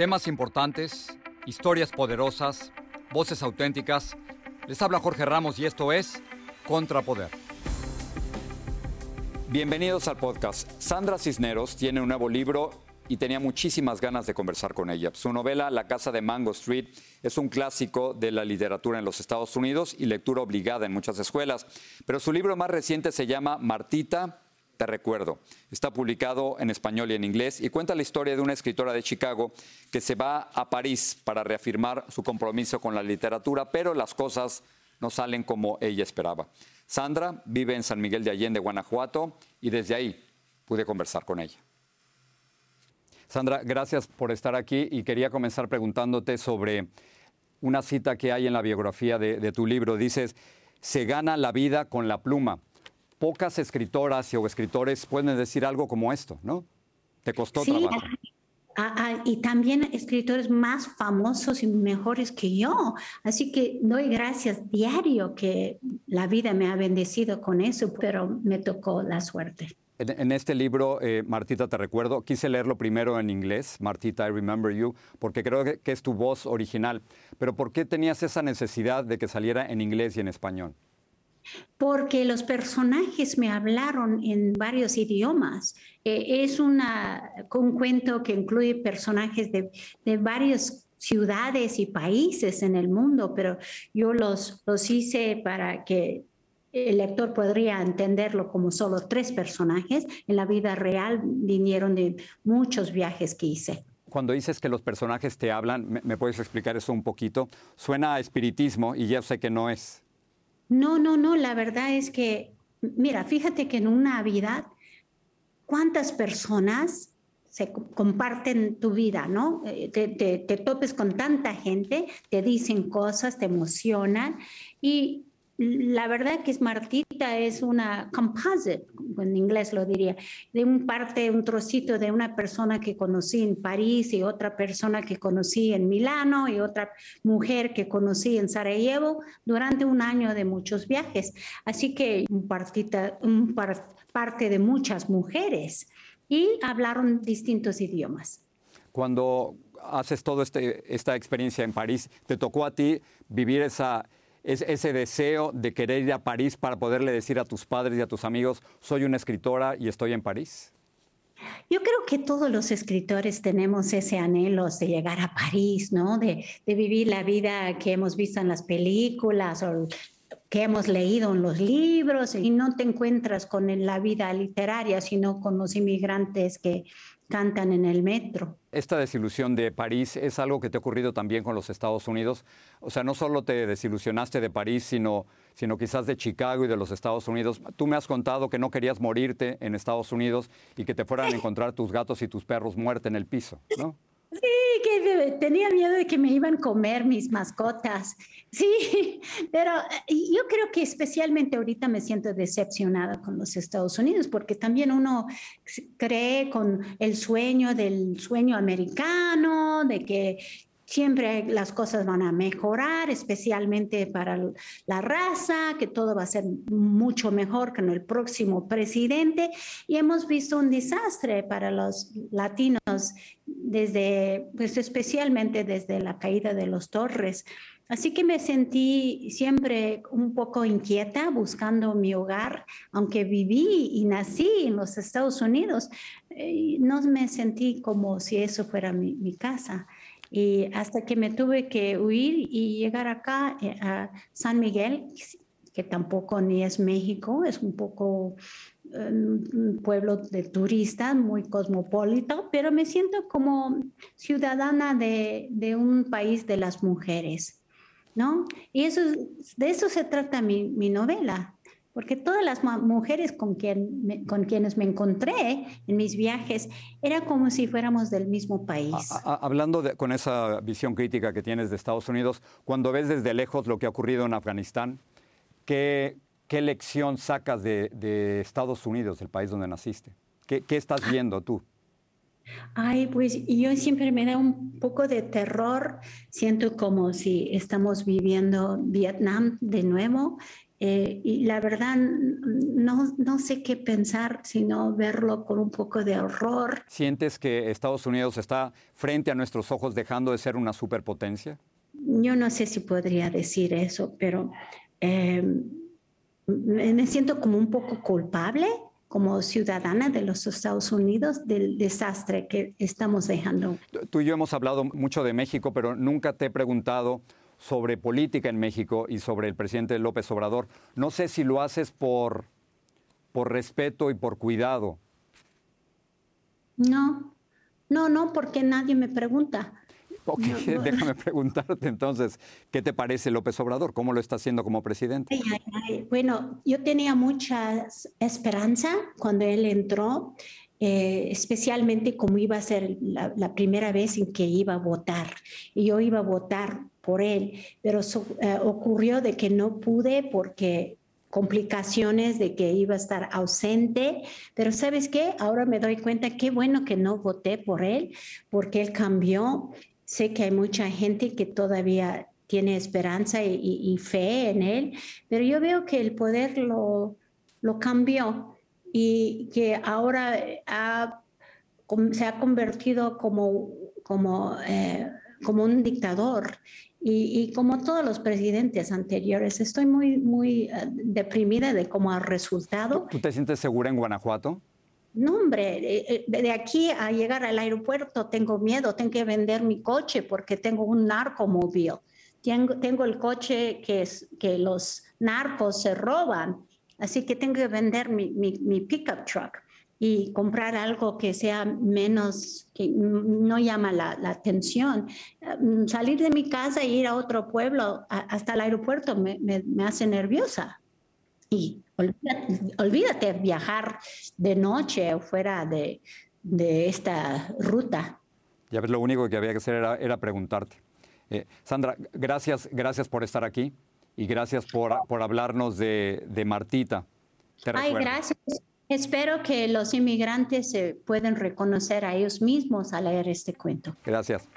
Temas importantes, historias poderosas, voces auténticas. Les habla Jorge Ramos y esto es Contrapoder. Bienvenidos al podcast. Sandra Cisneros tiene un nuevo libro y tenía muchísimas ganas de conversar con ella. Su novela La Casa de Mango Street es un clásico de la literatura en los Estados Unidos y lectura obligada en muchas escuelas. Pero su libro más reciente se llama Martita, te recuerdo. Está publicado en español y en inglés y cuenta la historia de una escritora de Chicago que se va a París para reafirmar su compromiso con la literatura, pero las cosas no salen como ella esperaba. Sandra vive en San Miguel de Allende, Guanajuato, y desde ahí pude conversar con ella. Sandra, gracias por estar aquí y quería comenzar preguntándote sobre una cita que hay en la biografía de, de tu libro. Dices, se gana la vida con la pluma pocas escritoras o escritores pueden decir algo como esto, ¿no? Te costó sí, trabajo. y también escritores más famosos y mejores que yo. Así que doy gracias diario que la vida me ha bendecido con eso, pero me tocó la suerte. En, este libro, eh, Martita, te recuerdo, quise leerlo primero en inglés, Martita, I Remember You, porque creo que, que es tu voz original. Pero ¿por qué tenías esa necesidad de que saliera en inglés y en español? Porque los personajes me hablaron en varios idiomas. Eh, es una, un cuento que incluye personajes de, de varias ciudades y países en el mundo, pero yo los, los hice para que el lector podría entenderlo como solo tres personajes. En la vida real vinieron de muchos viajes que hice. Cuando dices que los personajes te hablan, ¿me, me puedes explicar eso un poquito? Suena a espiritismo y ya sé que no es. No, no, no, la verdad es que, mira, fíjate que en una Navidad, ¿cuántas personas se comparten tu vida, ¿no? Eh, te, te, te, topes con tanta gente, te dicen cosas, te emocionan y la verdad que es Martita es una composite, en inglés lo diría, de un parte, un trocito de una persona que conocí en París y otra persona que conocí en Milano y otra mujer que conocí en Sarajevo durante un año de muchos viajes. Así que un, partita, un par, parte de muchas mujeres y hablaron distintos idiomas. Cuando haces toda este, esta experiencia en París, ¿te tocó a ti vivir esa es ese deseo de querer ir a París para poderle decir a tus padres y a tus amigos, soy una escritora y estoy en París? Yo creo que todos los escritores tenemos ese anhelo de llegar a París, ¿no? De, de vivir la vida que hemos visto en las películas o que hemos leído en los libros y no te encuentras con la vida literaria, sino con los inmigrantes que cantan en el metro. Esta desilusión de París es algo que te ha ocurrido también con los Estados Unidos. O sea, no solo te desilusionaste de París, sino, sino quizás de Chicago y de los Estados Unidos. Tú me has contado que no querías morirte en Estados Unidos y que te fueran a encontrar tus gatos y tus perros muertos en el piso, ¿no? Sí, que tenía miedo de que me iban a comer mis mascotas. Sí, pero yo creo que especialmente ahorita me siento decepcionada con los Estados Unidos porque también uno cree con el sueño del sueño americano, de que siempre las cosas van a mejorar, especialmente para la raza, que todo va a ser mucho mejor con el próximo presidente. Y hemos visto un desastre para los latinos desde, pues especialmente desde la caída de los torres. Así que me sentí siempre un poco inquieta buscando mi hogar, aunque viví y nací en los Estados Unidos, eh, no me sentí como si eso fuera mi casa. Y hasta que me tuve que huir y llegar acá eh, a San Miguel, que tampoco ni es México, es un poco um, un pueblo de turistas, muy cosmopolita, pero me siento como ciudadana de, de un país de las mujeres, ¿no? Y eso, de eso se trata mi, mi novela, porque todas las mujeres con, quien me, con quienes me encontré en mis viajes era como si fuéramos del mismo país. A, a, hablando de, con esa visión crítica que tienes de Estados Unidos, cuando ves desde lejos lo que ha ocurrido en Afganistán, ¿qué, qué lección sacas de, de, Estados Unidos, el país donde naciste? ¿Qué, qué estás viendo tú? Ay, pues yo siempre me da un poco de terror. Siento como si estamos viviendo Vietnam de nuevo Eh, y la verdad, no, no sé qué pensar, sino verlo con un poco de horror. ¿Sientes que Estados Unidos está frente a nuestros ojos dejando de ser una superpotencia? Yo no sé si podría decir eso, pero eh, me siento como un poco culpable como ciudadana de los Estados Unidos del desastre que estamos dejando. Tú y yo hemos hablado mucho de México, pero nunca te he preguntado sobre política en México y sobre el presidente López Obrador. No sé si lo haces por, por respeto y por cuidado. No, no, no, porque nadie me pregunta. Ok, déjame preguntarte entonces, ¿qué te parece López Obrador? ¿Cómo lo está haciendo como presidente? Bueno, yo tenía mucha esperanza cuando él entró, eh, especialmente como iba a ser la, primera vez en que iba a votar. Y yo iba a votar por él, pero eh, ocurrió de que no pude porque complicaciones de que iba a estar ausente, pero ¿sabes qué? Ahora me doy cuenta qué bueno que no voté por él, porque él cambió Sé que hay mucha gente que todavía tiene esperanza y, fe en él, pero yo veo que el poder lo, lo cambió y que ahora se ha convertido como, como, eh, como un dictador. Y, como todos los presidentes anteriores, estoy muy, muy eh, deprimida de cómo ha resultado. ¿Tú te sientes segura en Guanajuato? No, hombre, eh, eh, de aquí a llegar al aeropuerto tengo miedo, tengo que vender mi coche porque tengo un narcomóvil. Tengo, tengo el coche que, es, que los narcos se roban, así que tengo que vender mi, mi, pickup truck y comprar algo que sea menos, que no llama la, atención. Salir de mi casa e ir a otro pueblo hasta el aeropuerto me, me hace nerviosa. Y olvídate, viajar de noche o fuera de, esta ruta. Ya ves, lo único que había que hacer era, preguntarte. Eh, Sandra, gracias, gracias por estar aquí y gracias por, por hablarnos de, Martita. Ay, gracias. Espero que los inmigrantes se puedan reconocer a ellos mismos al leer este cuento. Gracias.